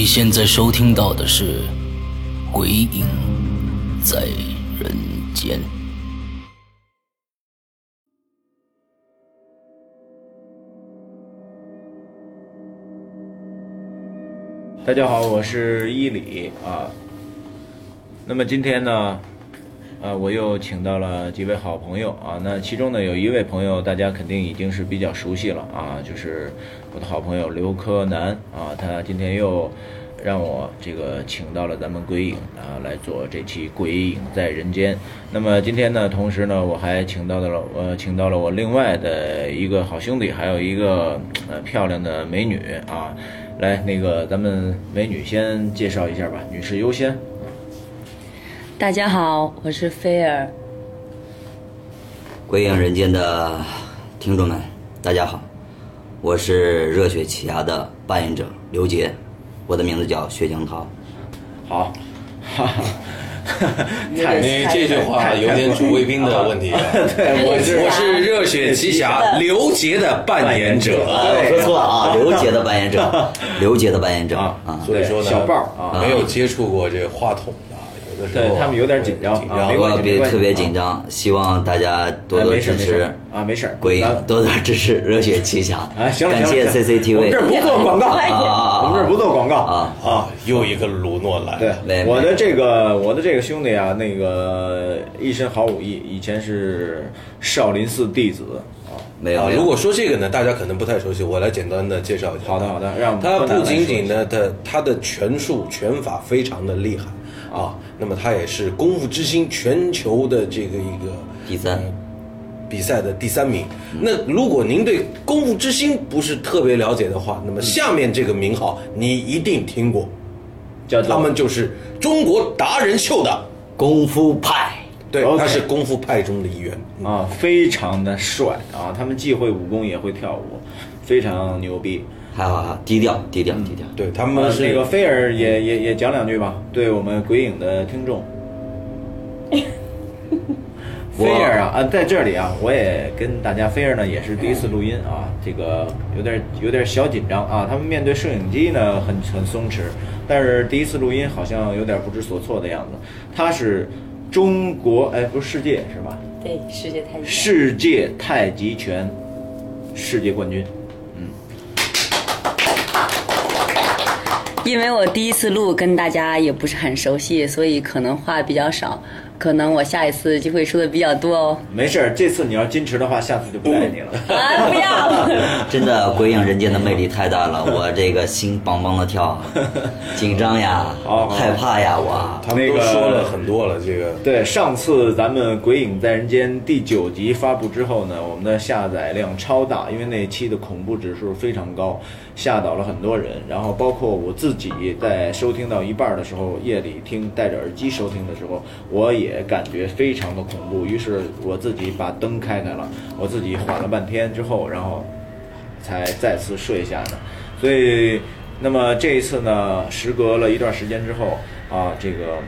你现在收听到的是《鬼影在人间》。大家好，我是伊里啊。那么今天呢，呃，我又请到了几位好朋友啊。那其中呢，有一位朋友大家肯定已经是比较熟悉了啊，就是我的好朋友刘柯南啊。他今天又让我这个请到了咱们鬼影啊来做这期《鬼影在人间》。那么今天呢，同时呢，我还请到了呃，请到了我另外的一个好兄弟，还有一个呃漂亮的美女啊。来，那个咱们美女先介绍一下吧，女士优先。大家好，我是菲儿。鬼影人间的听众们，大家好，我是热血奇侠的扮演者刘杰，我的名字叫薛江涛。好，哈哈，太你这句话有点主谓宾的问题。对，我是我是热血奇侠刘杰的扮演者，啊，我说错了啊，刘杰的扮演者，刘杰的扮演者啊啊，所以说呢，小豹啊。没有接触过这话筒的，有的时候对他们有点紧张紧啊没关系没关系特别紧张，希望大家多多支持啊，没事。鬼影，多多支持热血奇侠。啊，行了感谢 CCTV。我们这儿不做广告啊我们这儿不做广告啊啊，又一个鲁诺来。对没，我的这个我的这个兄弟啊，那个一身好武艺，以前是少林寺弟子啊。啊，没有啊如果说这个呢，大家可能不太熟悉，我来简单的介绍一下。好的好的让他不仅仅来呢，他他的拳术拳法非常的厉害啊，那么他也是功夫之星全球的这个一个第三呃比赛的第三名。那如果您对功夫之星不是特别了解的话，那么下面这个名号你一定听过，叫他们就是中国达人秀的，功夫派，对他是功夫派中的一员。啊，非常的帅啊！他们既会武功也会跳舞，非常牛逼。还好还好，低调低调低调。对他呃们是那个菲儿也也也讲两句吧，对我们鬼影的听众。菲儿啊，啊，在这里啊，我也跟大家，菲儿呢也是第一次录音啊，这个有点有点小紧张啊。他们面对摄影机呢很很松弛，但是第一次录音好像有点不知所措的样子。他是中国哎，不是世界是吧？对，世界太极。世界太极拳世界冠军。因为我第一次录，跟大家也不是很熟悉，所以可能话比较少，可能我下一次就会说的比较多哦。没事儿，这次你要矜持的话，下次就不带你了。啊，不要！真的，鬼影人间的魅力太大了，我这个心梆梆的跳，紧张呀好，好害怕呀，我。他们都那个说了很多了，这个对，上次咱们《鬼影在人间》第九集发布之后呢，我们的下载量超大，因为那期的恐怖指数非常高，吓倒了很多人。然后包括我自己在收听到一半的时候，夜里听戴着耳机收听的时候，我也感觉非常的恐怖。于是我自己把灯开开了，我自己缓了半天之后，然后才再次睡下的。所以，那么这一次呢，时隔了一段时间之后啊，这个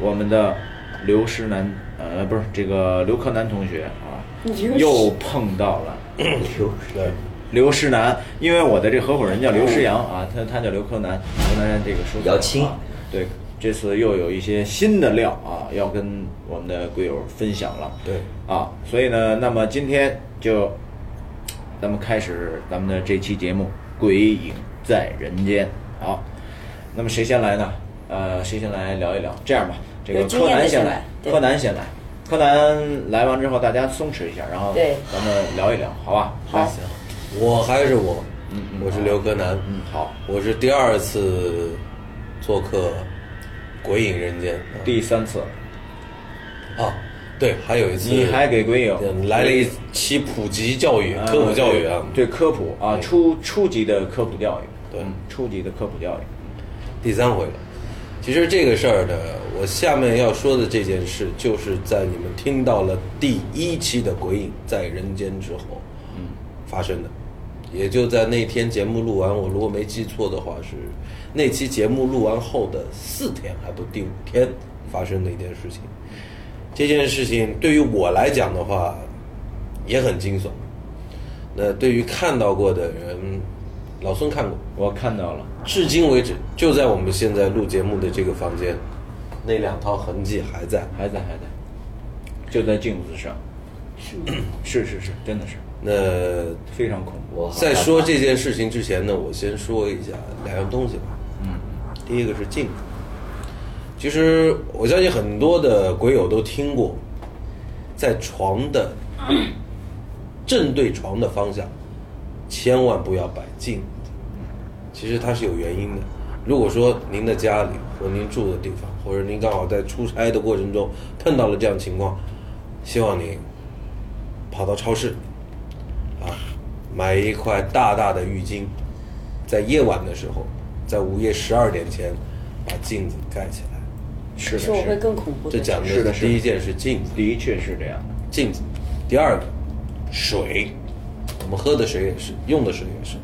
我们的刘诗南，呃，不是这个刘柯南同学啊，又碰到了 刘 对刘诗南，因为我的这合伙人叫刘诗阳啊，他他叫刘柯南，柯南这个说啊对，这次又有一些新的料啊，要跟我们的贵友分享了。对啊，所以呢，那么今天就咱们开始咱们的这期节目《鬼影在人间》。好，那么谁先来呢？呃，谁先来聊一聊？这样吧，这个柯南先来，柯南先来。柯南来完之后，大家松弛一下，然后对咱们聊一聊，好吧？好，我还是我，嗯嗯我是刘柯南，嗯，好，我是第二次做客《鬼影人间》第三次，啊，对，还有一次你还给鬼影。嗯来了一期普及教育、科普教育啊，对科普啊，初初级的科普教育，对。嗯初级的科普教育，第三回。了。其实这个事儿呢，我下面要说的这件事，就是在你们听到了第一期的《鬼影在人间》之后，嗯，发生的。也就在那天节目录完，我如果没记错的话，是那期节目录完后的四天，还不第五天发生的一件事情。这件事情对于我来讲的话，也很惊悚。那对于看到过的人，老孙看过，我看到了，至今为止，就在我们现在录节目的这个房间，那两套痕迹还在。还在还在，就在镜子上，是是是是，真的是那非常恐怖。在说这件事情之前呢，我先说一下两样东西吧。嗯，第一个是镜子。其实我相信很多的鬼友都听过，在床的 正对床的方向，千万不要摆镜子。其实它是有原因的。如果说您的家里或您住的地方，或者您刚好在出差的过程中碰到了这样情况，希望您跑到超市啊，买一块大大的浴巾，在夜晚的时候，在午夜十二点前把镜子盖起来。是的是我会，更恐怖这讲是的是的的第一件是镜子，的确是这样。镜子。第二个，水，我们喝的水也是，用的水也是，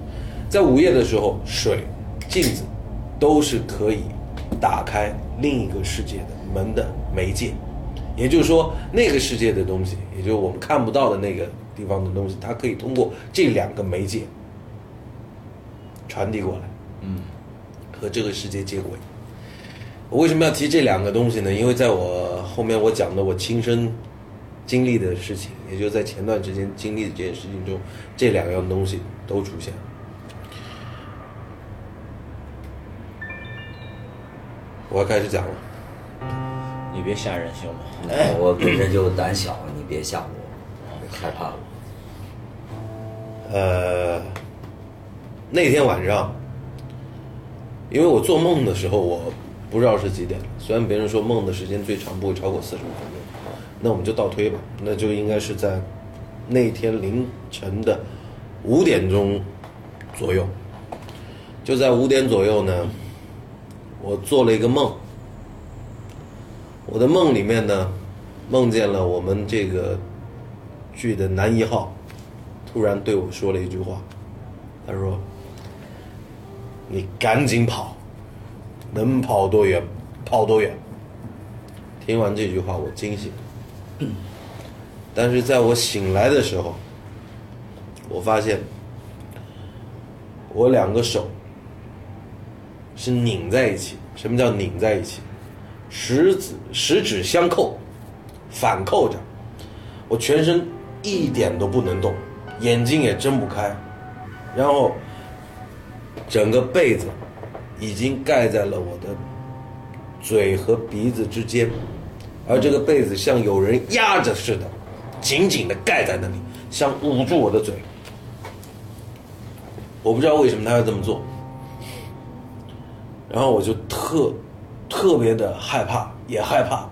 在午夜的时候，水、镜子都是可以打开另一个世界的门的媒介。也就是说，那个世界的东西，也就是我们看不到的那个地方的东西，它可以通过这两个媒介传递过来，嗯，和这个世界接轨。我为什么要提这两个东西呢？因为在我后面我讲的我亲身经历的事情，也就在前段时间经历的这件事情中，这两样东西都出现了。我要开始讲了。你别吓人行吗？哎，我本身就胆小，你别吓我，我害怕了。呃，那天晚上，因为我做梦的时候，我不知道是几点。虽然别人说梦的时间最长不会超过四十五分钟，那我们就倒推吧，那就应该是在那天凌晨的五点钟左右。就在五点左右呢，我做了一个梦。我的梦里面呢，梦见了我们这个剧的男一号，突然对我说了一句话，他说：“你赶紧跑，能跑多远跑多远。”听完这句话，我惊醒。但是在我醒来的时候，我发现我两个手是拧在一起。什么叫拧在一起？十指十指相扣，反扣着，我全身一点都不能动，眼睛也睁不开，然后整个被子已经盖在了我的嘴和鼻子之间，而这个被子像有人压着似的，紧紧的盖在那里，想捂住我的嘴。我不知道为什么他要这么做，然后我就特特别的害怕，也害怕，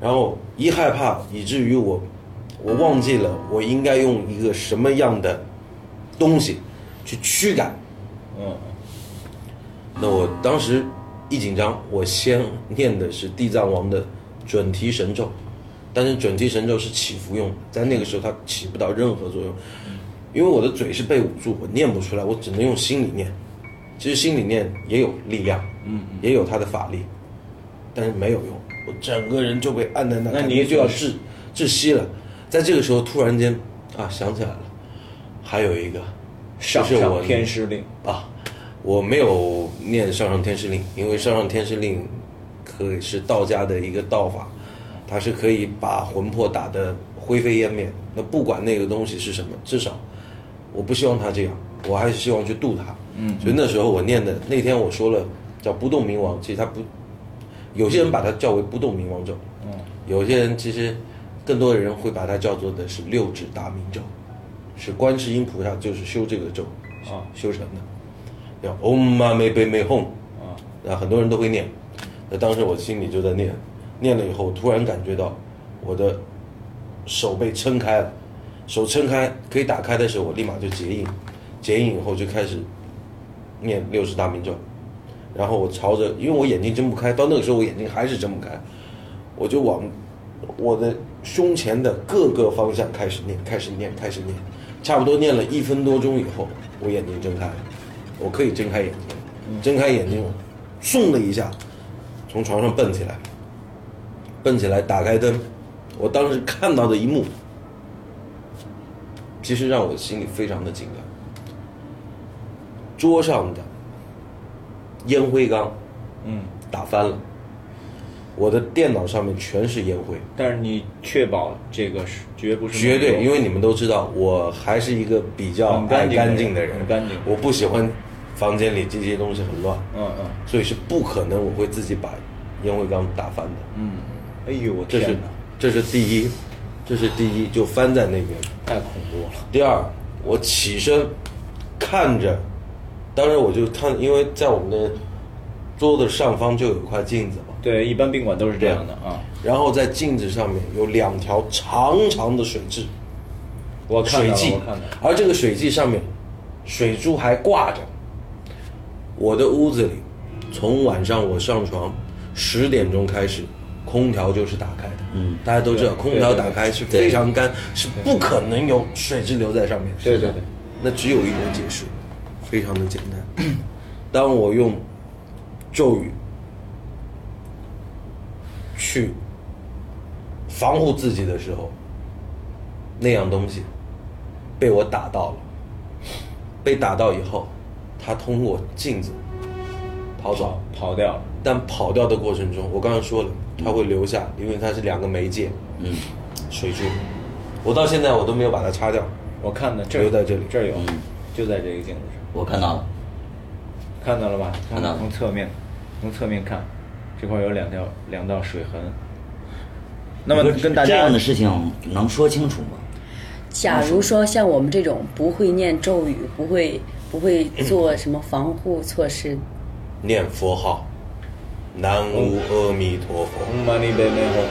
然后一害怕以至于我我忘记了我应该用一个什么样的东西去驱赶。嗯，那我当时一紧张，我先念的是地藏王的准提神咒，但是准提神咒是起伏用，在那个时候它起不到任何作用，因为我的嘴是被捂住，我念不出来，我只能用心里念。其实心里念也有力量，嗯，也有它的法力，但是没有用，我整个人就被按在那，那你也就要窒窒息了。在这个时候，突然间啊想起来了，还有一个上就是我上天师令，啊，我没有念上上天师令，因为上上天师令可以是道家的一个道法，它是可以把魂魄打得灰飞烟灭。那不管那个东西是什么，至少我不希望他这样，我还是希望去渡他。嗯，所以那时候我念的那天我说了叫不动明王，其实他不，有些人把它叫为不动明王咒，嗯，有些人其实更多的人会把它叫做的是六指大明咒，是观世音菩萨就是修这个咒，啊。修成的，叫 Om Mani Padme Hum，啊，啊，很多人都会念。那当时我心里就在念，念了以后，突然感觉到我的手被撑开了，手撑开可以打开的时候，我立马就结印，结印以后就开始念六十大明咒，然后我朝着，因为我眼睛睁不开，到那个时候我眼睛还是睁不开，我就往我的胸前的各个方向开始念，开始念，开始念，差不多念了一分多钟以后，我眼睛睁开了，我可以睁开眼睛，睁开眼睛，嗖的一下，从床上蹦起来，蹦起来，打开灯，我当时看到的一幕，其实让我心里非常的紧张。桌上的烟灰缸嗯，打翻了，我的电脑上面全是烟灰，但是你确保这个是绝不是绝对，因为为你们都知道，我还是一个比较爱干净的人干净的人，很干净。我不喜欢房间里这些东西很乱，嗯嗯。所以是不可能我会自己把烟灰缸打翻的。嗯，哎呦我这是天哪，这是第一，这是第一，就翻在那边。太恐怖了，第二，我起身看着，当时我就看，因为在我们的桌子上方就有一块镜子嘛，对，一般宾馆都是这样的啊，然后在镜子上面有两条长长的水蛭，我看到了，水迹。我看了，，而这个水迹上面水珠还挂着。我的屋子里，从晚上我上床十点钟开始，空调就是打开的。嗯，大家都知道，空调打开是非常干，是不可能有水渍留在上面。对对对，那只有一种解释，非常的简单。当我用咒语去防护自己的时候，那样东西被我打到了，被打到以后，它通过镜子跑走跑，跑掉了，但跑掉的过程中，我刚刚说了，它会留下，因为它是两个媒介，嗯，水珠。我到现在我都没有把它擦掉，我看的这留在这里这儿有。嗯，就在这个镜子上，我看到了，看到了吧？看到了。从侧面，从侧面看，这块有两条两道水痕。那么跟大家这样的事情能说清楚吗？假如说像我们这种不会念咒语、不会不会做什么防护措施，念佛号，南无阿弥陀佛。嗯嘛呢呗咪吽。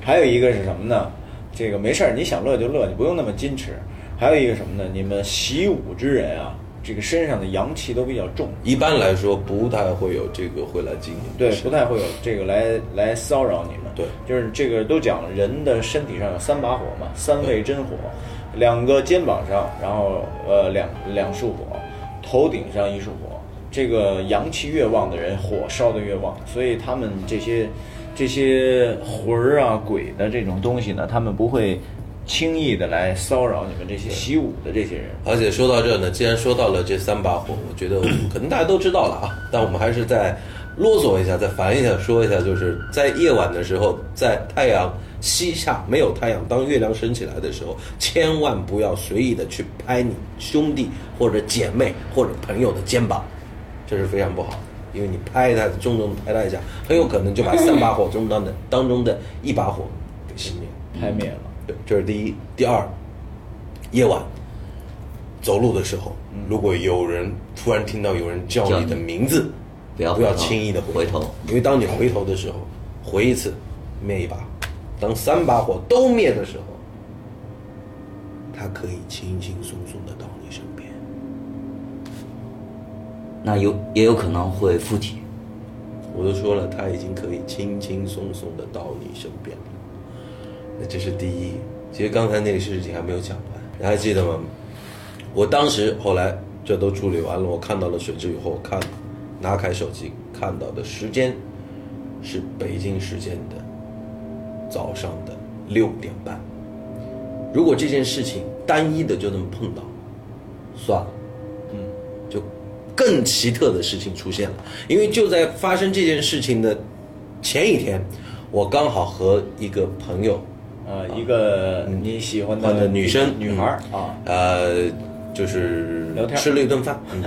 还有一个是什么呢？这个没事儿，你想乐就乐，你不用那么矜持。还有一个什么呢？你们习武之人啊，这个身上的阳气都比较重，一般来说不太会有这个会来经营对，不太会有这个来来骚扰你们。对。就是这个都讲人的身体上有三把火嘛，三味真火，两个肩膀上，然后呃两两束火，头顶上一束火。这个阳气越旺的人，火烧得越旺，所以他们这些这些魂儿啊、鬼的这种东西呢，他们不会轻易的来骚扰你们这些习武的这些人。而且说到这呢，既然说到了这三把火，我觉得 可能大家都知道了啊，但我们还是再啰嗦一下，再烦一下，说一下，就是在夜晚的时候，在太阳西下、没有太阳，当月亮升起来的时候，千万不要随意的去拍你兄弟或者姐妹或者朋友的肩膀，这是非常不好的。因为你拍他，重重的拍他一下，很有可能就把三把火中当的当中的一把火给熄灭。拍灭了，对，这是第一。第二，夜晚走路的时候，如果有人突然听到有人叫你的名字，不要不要轻易的回头，因为当你回头的时候，回一次灭一把，当三把火都灭的时候，他可以轻轻松松的到你身边。那有也有可能会附体。我都说了，他已经可以轻轻松松的到你身边了。那这是第一。其实刚才那个事情还没有讲完，你还记得吗？我当时后来这都处理完了，我看到了水质以后，看拿开手机看到的时间是北京时间的早上的六点半。如果这件事情单一的就这么碰到，算了，嗯，就更奇特的事情出现了。因为就在发生这件事情的前一天，我刚好和一个朋友，呃，一个你喜欢换的的女生女孩儿啊，呃，就是聊天吃了一顿饭，嗯、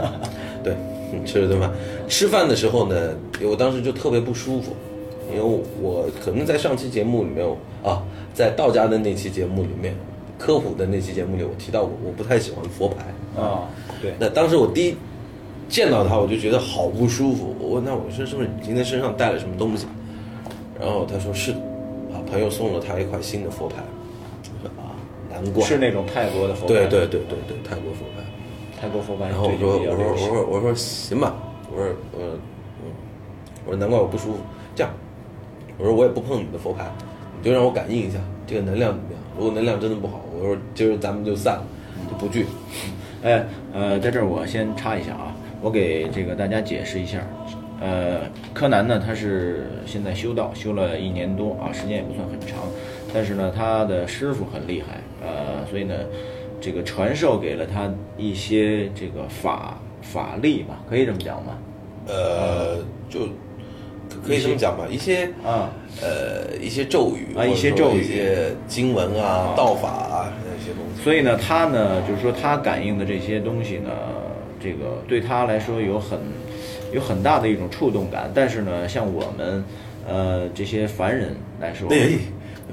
对，嗯吃了顿饭。吃饭的时候呢，我当时就特别不舒服，因为我可能在上期节目里面啊，在道家的那期节目里面，科普的那期节目里，我提到过，我不太喜欢佛牌。啊，对，那当时我第一见到他，我就觉得好不舒服。我问他，我说是不是你今天身上带了什么东西？然后他说是的，啊，朋友送了他一块新的佛牌。我说啊，难怪是那种泰国的佛牌，对对对对对，泰国佛牌。泰国佛牌然后我说我说我说我说行吧，我说我说嗯，我说难怪我不舒服。这样，我说我也不碰你的佛牌，你就让我感应一下这个能量怎么样。如果能量真的不好，我说今儿咱们就散了，就不聚。哎，呃，在这儿我先插一下啊，我给这个大家解释一下，呃，柯南呢，他是现在修道修了一年多啊，时间也不算很长，但是呢，他的师傅很厉害，呃，所以呢，这个传授给了他一些这个法法力吧，可以这么讲吗？呃，就可以这么讲吧，一些啊，呃一些咒语啊一些咒语一些经文啊、道法啊那些东西。所以呢，他呢，就是说他感应的这些东西呢，这个对他来说有很有很大的一种触动感。但是呢，像我们呃这些凡人来说，对，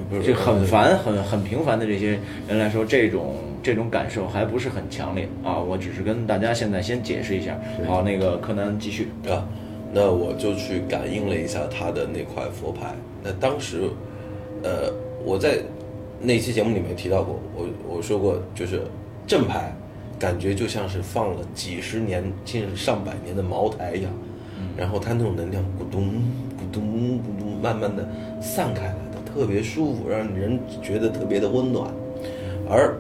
不是这很烦、很很平凡的这些人来说，这种这种感受还不是很强烈啊。我只是跟大家现在先解释一下。好，那个柯南继续。啊，那我就去感应了一下他的那块佛牌。那当时，呃，我在那期节目里面提到过，我我说过，就是正牌，感觉就像是放了几十年甚至上百年的茅台一样，然后它那种能量咕咚咕咚咕咚，慢慢的散开来的，特别舒服，让人觉得特别的温暖。而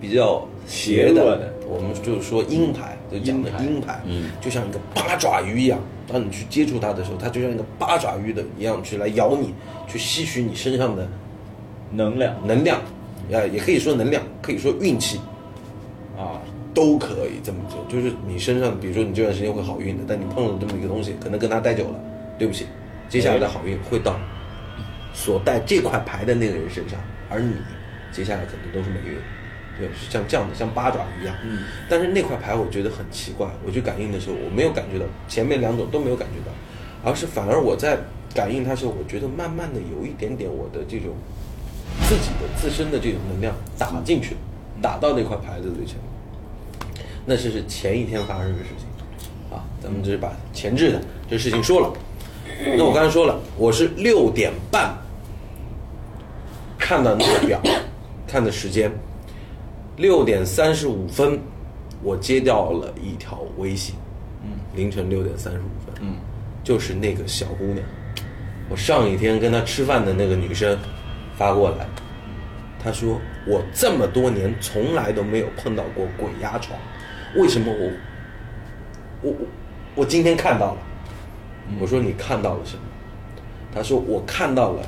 比较邪邪的我们就是说鹰牌，就讲的鹰牌，嗯，就像一个八爪鱼一样，当你去接触它的时候，它就像一个八爪鱼的一样去来咬你，去吸取你身上的能量。能量，呃，也可以说能量，可以说运气，啊，都可以这么做。就是你身上，比如说你这段时间会好运的，但你碰了这么一个东西，可能跟他待久了，对不起，接下来的好运会到所带这块牌的那个人身上，而你接下来可能都是霉运。对，是像这样的，像八爪鱼一样。嗯。但是那块牌我觉得很奇怪，我去感应的时候，我没有感觉到前面两种都没有感觉到，而是反而我在感应它时候，我觉得慢慢的有一点点我的这种自己的自身的这种能量打进去，打到那块牌子最前面。那是是前一天发生的事情，啊，咱们就是把前置的这事情说了。那我刚才说了，我是六点半看到那个表，看的时间，六点三十五分，我接到了一条微信，嗯，凌晨六点三十五分，嗯，就是那个小姑娘，我上一天跟她吃饭的那个女生发过来，她说我这么多年从来都没有碰到过鬼压床，为什么我我我我今天看到了？我说你看到了什么？他说我看到了，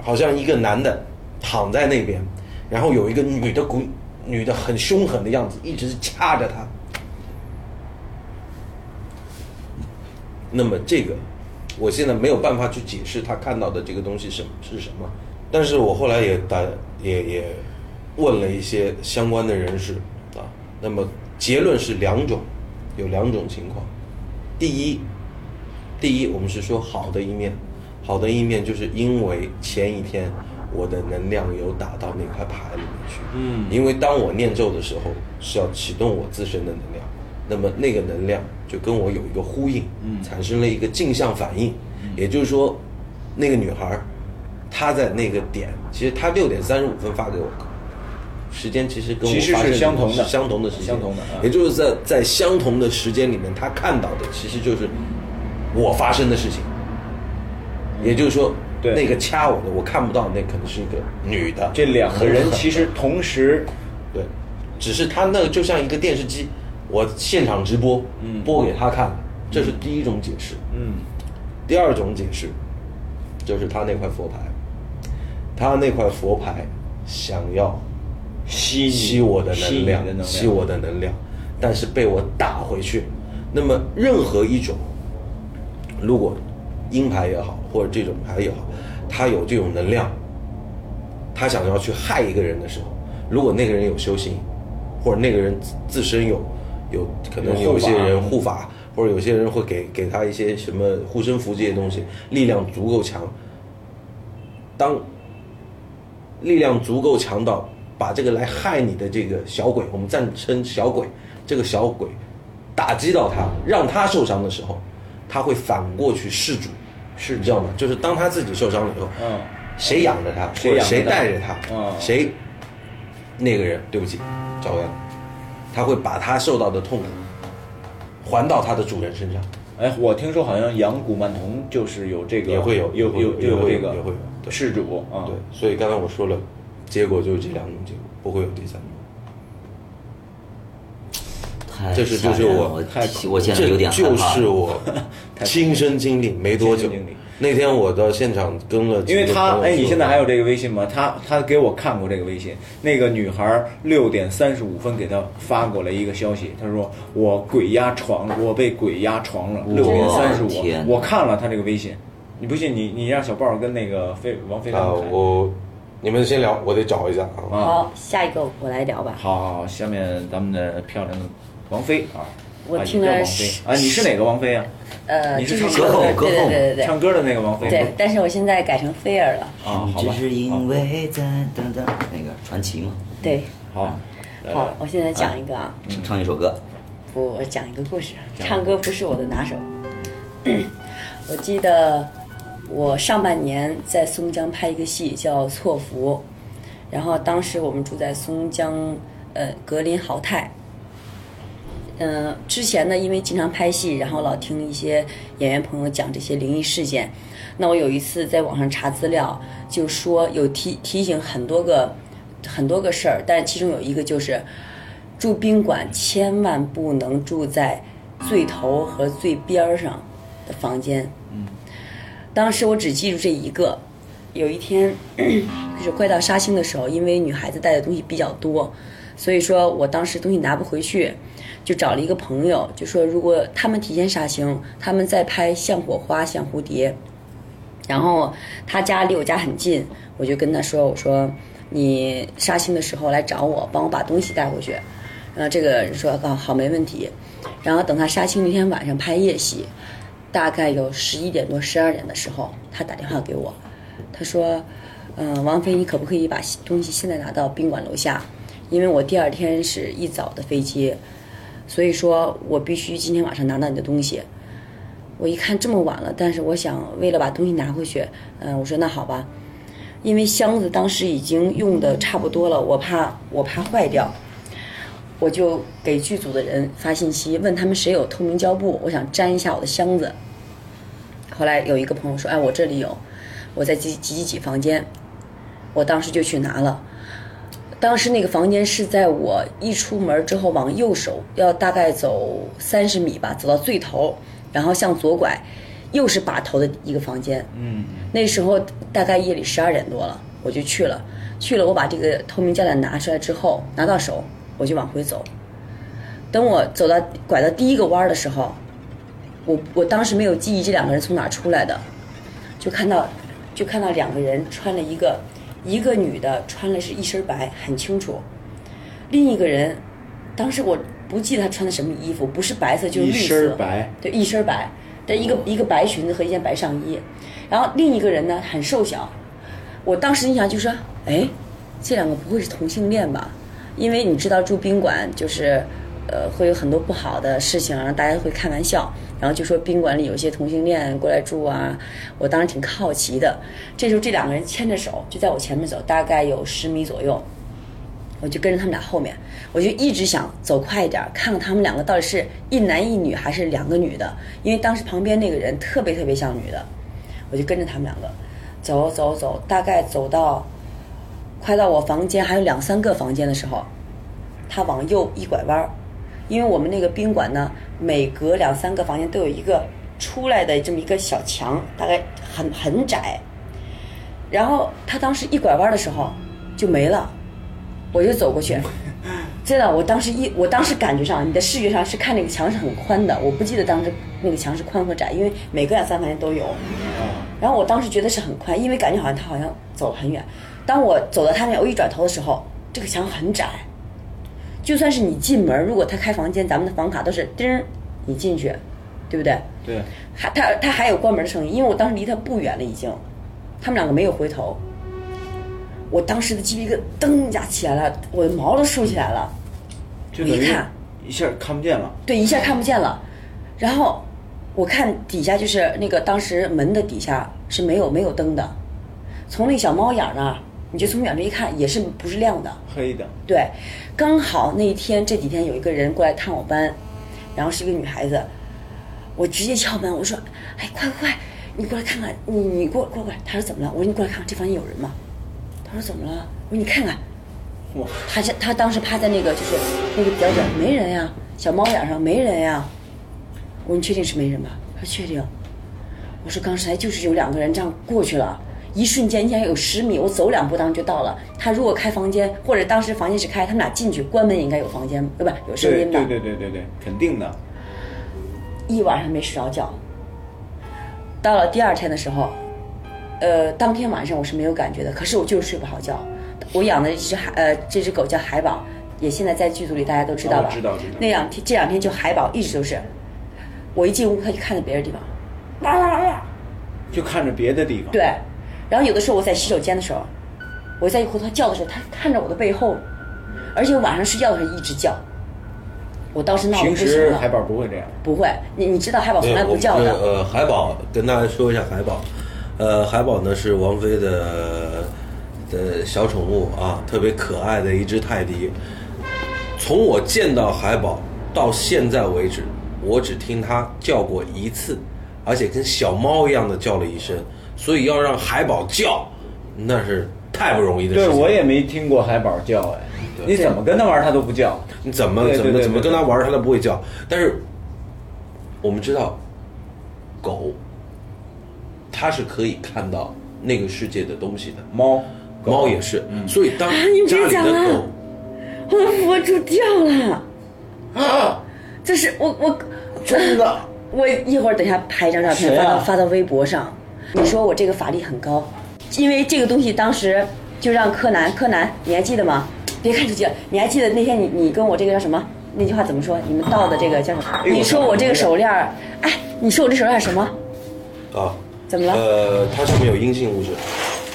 好像一个男的躺在那边，然后有一个女的鬼女的很凶狠的样子，一直掐着他。那么这个，我现在没有办法去解释他看到的这个东西是是什么，但是我后来也打也也问了一些相关的人士啊，那么结论是两种，有两种情况。第一，第一我们是说好的一面，好的一面就是因为前一天我的能量有打到那块牌里面去，嗯。因为当我念咒的时候是要启动我自身的能量，那么那个能量就跟我有一个呼应，嗯。产生了一个镜像反应，也就是说，那个女孩她在那个点，其实她六点三十五分发给我，时间其实跟我其实是相同的。是相同的时间，相同的啊。也就是在在相同的时间里面，他看到的其实就是我发生的事情，也就是说，对。那个掐我的我看不到，那可能是一个女的，这两个人其实 同时对，只是他那个就像一个电视机，我现场直播，嗯。播给他看，这是第一种解释。嗯。第二种解释，就是他那块佛牌，他那块佛牌想要吸吸我的能量，吸我的能量，但是被我打回去。那么任何一种，如果鹰牌也好，或者这种牌也好，它有这种能量，他想要去害一个人的时候，如果那个人有修行，或者那个人自自身有有可能有些人护法，或者有些人会给给他一些什么护身符这些东西，力量足够强。当力量足够强到把这个来害你的这个小鬼，我们暂称小鬼，这个小鬼打击到他，让他受伤的时候，他会反过去施主，是你知道吗？就是当他自己受伤了以后，嗯，谁养着他，谁谁带着他，嗯。谁那个人对不起，找回来，他会把他受到的痛苦还到他的主人身上，哎，我听说好像养古曼童就是有这个，也会有有有也会有有这个也会有对。事主啊，对，所以刚才我说了，结果就是这两种结果，不会有第三种。太这是吓就是我 人了我太我现在有点害这就是我亲身经历，没多久。那天我到现场跟了因为他哎，你现在还有这个微信吗？他他给我看过这个微信，那个女孩六点三十五分给他发过来一个消息，他说我鬼压床，我被鬼压床了，六点三十五，我看了他这个微信，你不信你你让小豹跟那个飞王菲他啊，我你们先聊，我得找一下啊。啊，好，下一个我来聊吧。好好好，下面咱们的漂亮的王菲啊，我听了啊王菲啊，你是哪个王菲啊？呃，你就是是唱歌对歌后对对对唱歌的那个王菲对，但是我现在改成菲儿了。啊，好吧，只是因为在等等那个传奇嘛，对，好，呃好，我现在讲一个啊，唱一首歌，不，我讲一个故事。唱歌不是我的拿手。我记得我上半年在松江拍一个戏叫《错福》，然后当时我们住在松江呃格林豪泰。嗯、之前呢，因为经常拍戏，然后老听一些演员朋友讲这些灵异事件。那我有一次在网上查资料，就说有提提醒很多个很多个事儿，但其中有一个就是住宾馆千万不能住在最头和最边儿上的房间。当时我只记住这一个。有一天，就是快到杀青的时候，因为女孩子带的东西比较多，所以说我当时东西拿不回去，就找了一个朋友，就说如果他们提前杀青，他们在拍像火花、像蝴蝶，然后他家离我家很近，我就跟他说：“我说你杀青的时候来找我，帮我把东西带回去。”然后这个人说：“啊，好，没问题。”然后等他杀青那天晚上拍夜戏，大概有十一点多、十二点的时候，他打电话给我，他说：“嗯、王菲，你可不可以把东西现在拿到宾馆楼下？因为我第二天是一早的飞机，所以说我必须今天晚上拿到你的东西。”我一看这么晚了，但是我想为了把东西拿回去，嗯、我说那好吧，因为箱子当时已经用的差不多了，我怕我怕坏掉，我就给剧组的人发信息，问他们谁有透明胶布，我想粘一下我的箱子。后来有一个朋友说，哎，我这里有，我在几几几几房间，我当时就去拿了。当时那个房间是在我一出门之后往右手要大概走三十米吧，走到最头，然后向左拐，又是把头的一个房间。嗯，那时候大概夜里十二点多了，我就去了。去了，我把这个透明胶带拿出来之后，拿到手，我就往回走。等我走到拐到第一个弯儿的时候，我我当时没有记忆这两个人从哪儿出来的，就看到就看到两个人穿了一个一个女的穿的是一身白，很清楚，另一个人当时我不记得她穿的什么衣服，不是白色就是一绿色，身白，对，一身白，但一个一个白裙子和一件白上衣，然后另一个人呢很瘦小，我当时印象就说，哎，这两个不会是同性恋吧？因为你知道住宾馆就是，呃，会有很多不好的事情，然后大家会开玩笑，然后就说宾馆里有些同性恋过来住啊，我当时挺好奇的。这时候这两个人牵着手就在我前面走，大概有十米左右，我就跟着他们俩后面，我就一直想走快一点，看看他们两个到底是一男一女还是两个女的，因为当时旁边那个人特别特别像女的，我就跟着他们两个走走走，大概走到快到我房间还有两三个房间的时候，他往右一拐弯，因为我们那个宾馆呢，每隔两三个房间都有一个出来的这么一个小墙，大概很很窄。然后他当时一拐弯的时候就没了，我就走过去，真的，我当时一，我当时感觉上，你的视觉上是看那个墙是很宽的，我不记得当时那个墙是宽和窄，因为每隔两三房间都有。然后我当时觉得是很宽，因为感觉好像他好像走了很远。当我走到他那，我一转头的时候，这个墙很窄，就算是你进门，如果他开房间，咱们的房卡都是叮，你进去，对不对？对，还他他还有关门的声音，因为我当时离他不远了已经，他们两个没有回头。我当时的鸡皮疙瘩噔一下起来了，我的毛都竖起来了。我一看，一下看不见了。对，一下看不见了。然后我看底下就是那个当时门的底下是没有没有灯的，从那小猫眼儿那儿，你就从远处一看也是不是亮的。黑的，对，刚好那一天这几天有一个人过来探我班，然后是一个女孩子，我直接敲门，我说：“哎，快快快，你过来看看，你你过过过来。”她说：“怎么了？”我说：“你过来看看，这房间有人吗？”她说：“怎么了？”我说：“你看看。”哇，他是他当时趴在那个就是那个表角，没人呀，小猫眼上没人呀。我说：“你确定是没人吧？”她说：“确定。”我说：“刚才就是有两个人这样过去了。”一瞬间，你想有十米，我走两步当时就到了。他如果开房间，或者当时房间是开，他们俩进去关门也应该有房间，对吧？有声音的。对对对对对，肯定的。一晚上没睡着觉。到了第二天的时候，呃，当天晚上我是没有感觉的，可是我就是睡不好觉。我养的一只海，呃，这只狗叫海宝，也现在在剧组里大家都知道吧？知道那两天这两天就海宝一直都是，我一进屋它就看着别的地方，哇哇哇，就看着别的地方。对。然后有的时候我在洗手间的时候，我在一回头叫的时候，它看着我的背后，而且晚上睡觉的时候一直叫。我当时闹得平不行了时海。宝不会这样。不会，你你知道海宝从来不叫的。呃，海宝跟大家说一下海宝，呃，海宝呢是王菲的的小宠物啊，特别可爱的一只泰迪。从我见到海宝到现在为止，我只听它叫过一次，而且跟小猫一样的叫了一声，所以要让海宝叫，那是太不容易的事对，我也没听过海宝叫哎，你怎么跟他玩他都不叫。你怎么怎么怎么跟他玩儿，它都不会叫。但是我们知道，狗它是可以看到那个世界的东西的，猫，猫也是。所以当家里的狗，我的佛珠掉了，啊，这是我我真的。我一会儿等一下拍一张照片发到发到微博上。你说我这个法力很高，因为这个东西当时就让柯南，柯南你还记得吗？别看手机了，你还记得那天你你跟我这个叫什么？那句话怎么说？你们盗的这个叫什么？你说我这个手链儿，哎，你说我这手链儿什么？啊，怎么了？呃，它上面有阴性物质，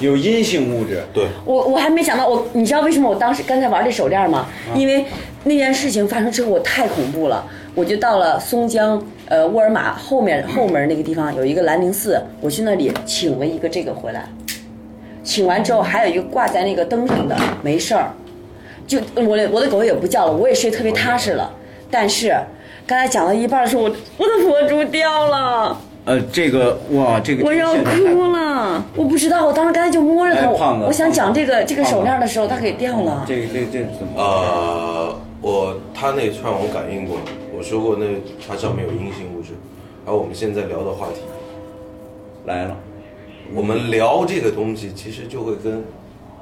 有阴性物质，对，我我还没想到，我你知道为什么我当时刚才玩这手链吗？因为那件事情发生之后，我太恐怖了，我就到了松江呃沃尔玛后面后门那个地方有一个兰陵寺，我去那里请了一个这个回来，请完之后还有一个挂在那个灯上的，没事儿，就我的我的狗也不叫了，我也睡特别踏实了，但是刚才讲到一半的时候，我我的佛珠掉了。呃，这个哇，这个我要哭了，我不知道，我当时刚才就摸着它，我我想讲这个这个手链的时候，它给掉了。这个这这怎么？呃，我他那串我感应过，我说过那它上面有阴性物质，而我们现在聊的话题，来了，我们聊这个东西，其实就会跟，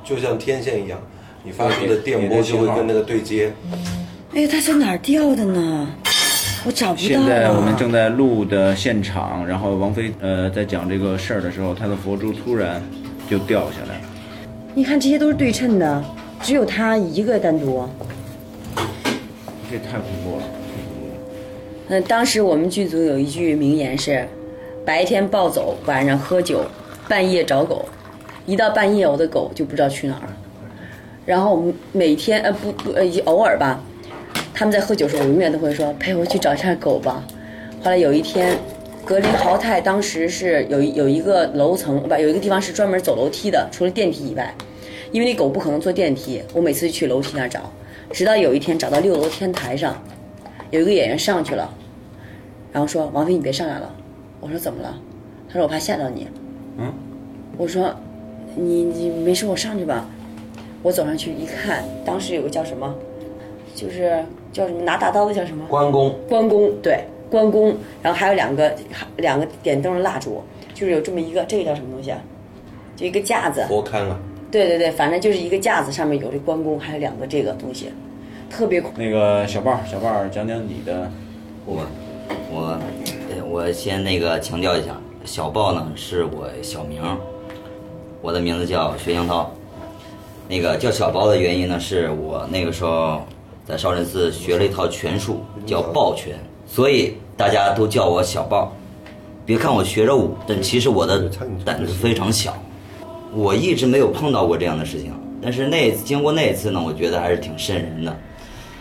就像天线一样，你发出的电波就会跟那个对接。哎呀，它在哪儿掉的呢？我找不到现在我们。正在录的现场，然后王菲呃在讲这个事儿的时候，她的佛珠突然就掉下来了。你看这些都是对称的，只有它一个单独。这太恐怖了。嗯，当时我们剧组有一句名言是：白天暴走，晚上喝酒，半夜找狗。一到半夜，我的狗就不知道去哪儿。然后我们每天呃不不呃偶尔吧，他们在喝酒的时候，我永远都会说陪我去找一下狗吧。后来有一天，格林豪泰当时是有有一个楼层不有一个地方是专门走楼梯的，除了电梯以外，因为那狗不可能坐电梯，我每次去楼梯那儿找，直到有一天找到六楼天台上，有一个演员上去了，然后说王菲你别上来了，我说怎么了？他说我怕吓到你，嗯，我说你你没事我上去吧，我走上去一看，当时有个叫什么，就是叫什么拿大刀的叫什么？关公，关公，对，关公，然后还有两个两个点灯的蜡烛，就是有这么一个，这个叫什么东西啊？就一个架子，佛龛啊，对对对，反正就是一个架子，上面有这关公，还有两个这个东西，特别恐。那个小豹儿，小豹儿讲讲你的，我我呃我先那个强调一下，小豹呢是我小名，我的名字叫薛江涛。那个叫小豹的原因呢，是我那个时候在少林寺学了一套拳术，叫抱拳，所以大家都叫我小豹。别看我学着武，但其实我的胆子非常小。我一直没有碰到过这样的事情，但是那经过那一次呢，我觉得还是挺瘆人的。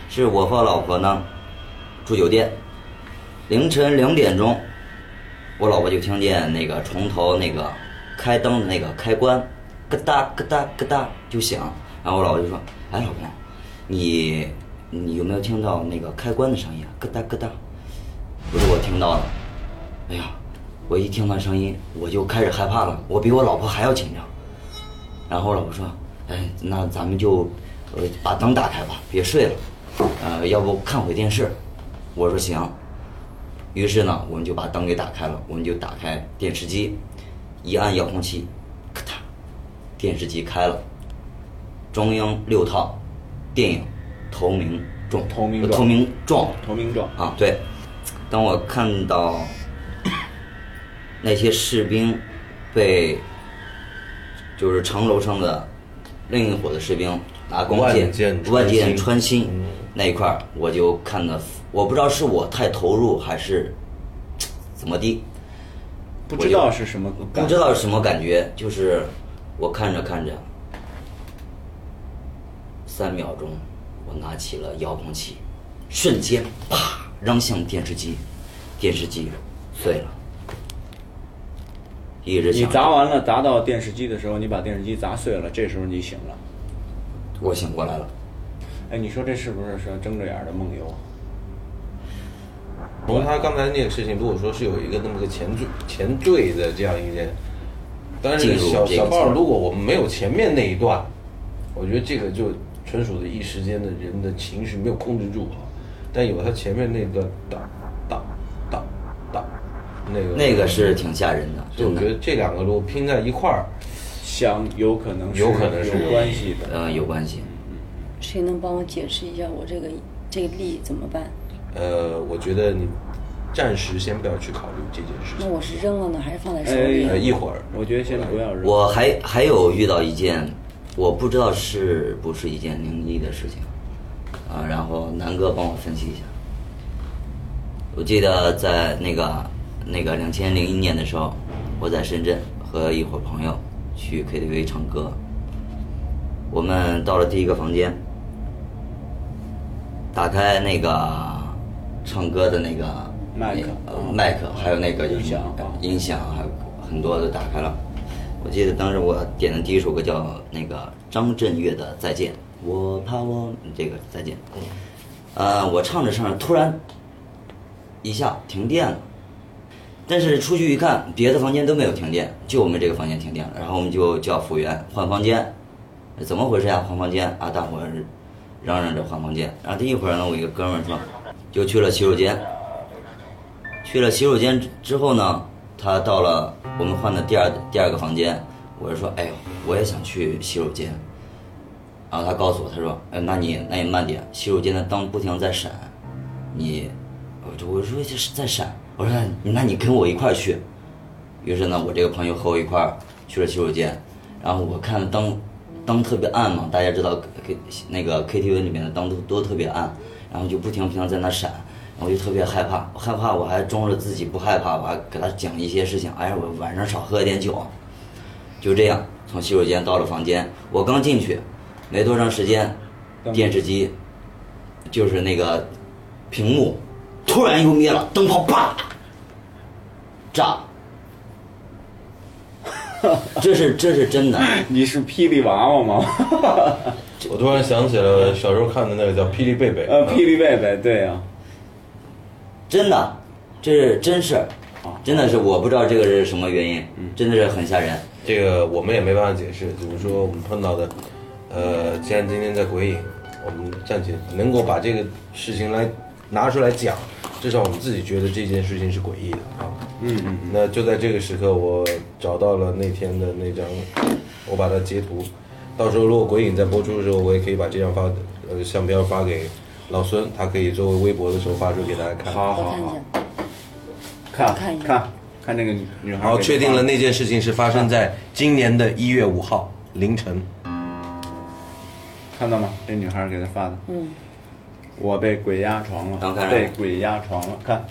是我和老婆呢住酒店，凌晨两点钟，我老婆就听见那个床头那个开灯的那个开关咯哒咯哒咯哒就响，然后我老婆就说：“哎，老公，你你有没有听到那个开关的声音啊？咯哒咯哒。”不是我听到了，哎呀，我一听到声音我就开始害怕了，我比我老婆还要紧张。然后我老婆说：“哎，那咱们就呃把灯打开吧，别睡了，呃，要不看会电视。”我说行。于是呢，我们就把灯给打开了，我们就打开电视机，一按遥控器，咔嗒，电视机开了，中央六套电影《投名状》，投名状呃投名状投名状啊，对。当我看到那些士兵被就是城楼上的另一伙的士兵拿弓箭万箭穿心穿心嗯。那一块儿，我就看的，我不知道是我太投入还是怎么地，不知道是什么感，不知道是什么感觉，就是我看着看着，三秒钟，我拿起了遥控器，瞬间啪扔向电视机，电视机碎了，一直你砸完了，砸到电视机的时候，你把电视机砸碎了，这时候你醒了。我醒过来了，哎，你说这是不是说睁着眼儿的梦游？从他刚才那个事情，如果说是有一个那么个前缀前缀的这样一件，但是小小豹，情如果我们没有前面那一段，我觉得这个就纯属的一时间的人的情绪没有控制住啊。但有他前面那段哒哒哒哒，那个那个是挺吓人的，就我觉得这两个如果拼在一块儿，想有可能是有可能是有关系的。呃，有关系。谁能帮我解释一下我这个这个力怎么办？呃，我觉得你暂时先不要去考虑这件事情。那我是扔了呢，还是放在手里？呃，一会儿我觉得先不要扔。我还还有遇到一件，我不知道是不是一件灵异的事情，啊，然后南哥帮我分析一下。我记得在那个那个两千零一年的时候，我在深圳和一伙朋友去 KTV 唱歌，我们到了第一个房间，打开那个唱歌的那个麦克呃嗯麦克，还有那个音响啊音响还有很多都打开了。我记得当时我点的第一首歌叫那个张震岳的《再见》，我怕我这个再见。呃，我唱着唱着，突然一下停电了。但是出去一看，别的房间都没有停电，就我们这个房间停电了。然后我们就叫服务员换房间，怎么回事呀？换房间啊！大伙嚷嚷着换房间。然后第一会儿呢，我一个哥们儿说，就去了洗手间。去了洗手间之后呢，他到了我们换的第二第二个房间，我就说，哎呦，我也想去洗手间。然后他告诉我，他说，哎，那你那你慢点，洗手间的灯不停在闪，你，我就我说这是在闪，我说那那你跟我一块儿去。于是呢，我这个朋友和我一块儿去了洗手间，然后我看灯灯特别暗嘛，大家知道 K 那个 KTV 里面的灯都都特别暗，然后就不停不停地在那闪，然后我就特别害怕，我害怕我还装着自己不害怕，我还给他讲一些事情，哎呀，我晚上少喝一点酒，就这样从洗手间到了房间，我刚进去，没多长时间，电视机就是那个屏幕突然又灭了，灯泡啪炸，这是这是真的。你是霹雳娃娃吗？我突然想起了小时候看的那个叫《霹雳贝贝》。呃，霹雳贝贝，对呀、真的，这是真事儿，真的是我不知道这个是什么原因，真的是很吓人。这个我们也没办法解释，只是说我们碰到的，呃，既然今天在鬼影，我们暂且能够把这个事情来拿出来讲，至少我们自己觉得这件事情是诡异的啊。嗯嗯，那就在这个时刻，我找到了那天的那张，我把它截图，到时候如果鬼影在播出的时候，我也可以把这张发呃相片发给老孙，他可以作为微博的时候发出给大家看。好好好我看，，看看一看看那个女女孩。好，确定了那件事情是发生在今年的一月五号凌晨。看到吗？这女孩给他发的，嗯，我被鬼压床了被鬼压床了，看，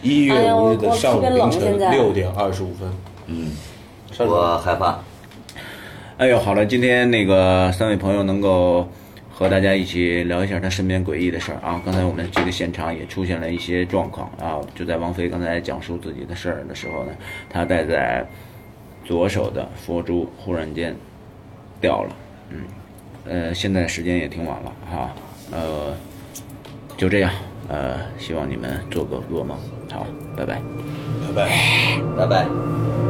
一月五日的上午凌晨六点二十五分。嗯，我害怕。哎呦，好了，今天那个三位朋友能够和大家一起聊一下他身边诡异的事儿啊。刚才我们这个现场也出现了一些状况啊，就在王菲刚才讲述自己的事儿的时候呢，她戴在左手的佛珠忽然间掉了，嗯，呃，现在时间也挺晚了哈，呃，就这样，呃，希望你们做个噩梦，好，拜拜。拜拜。拜拜。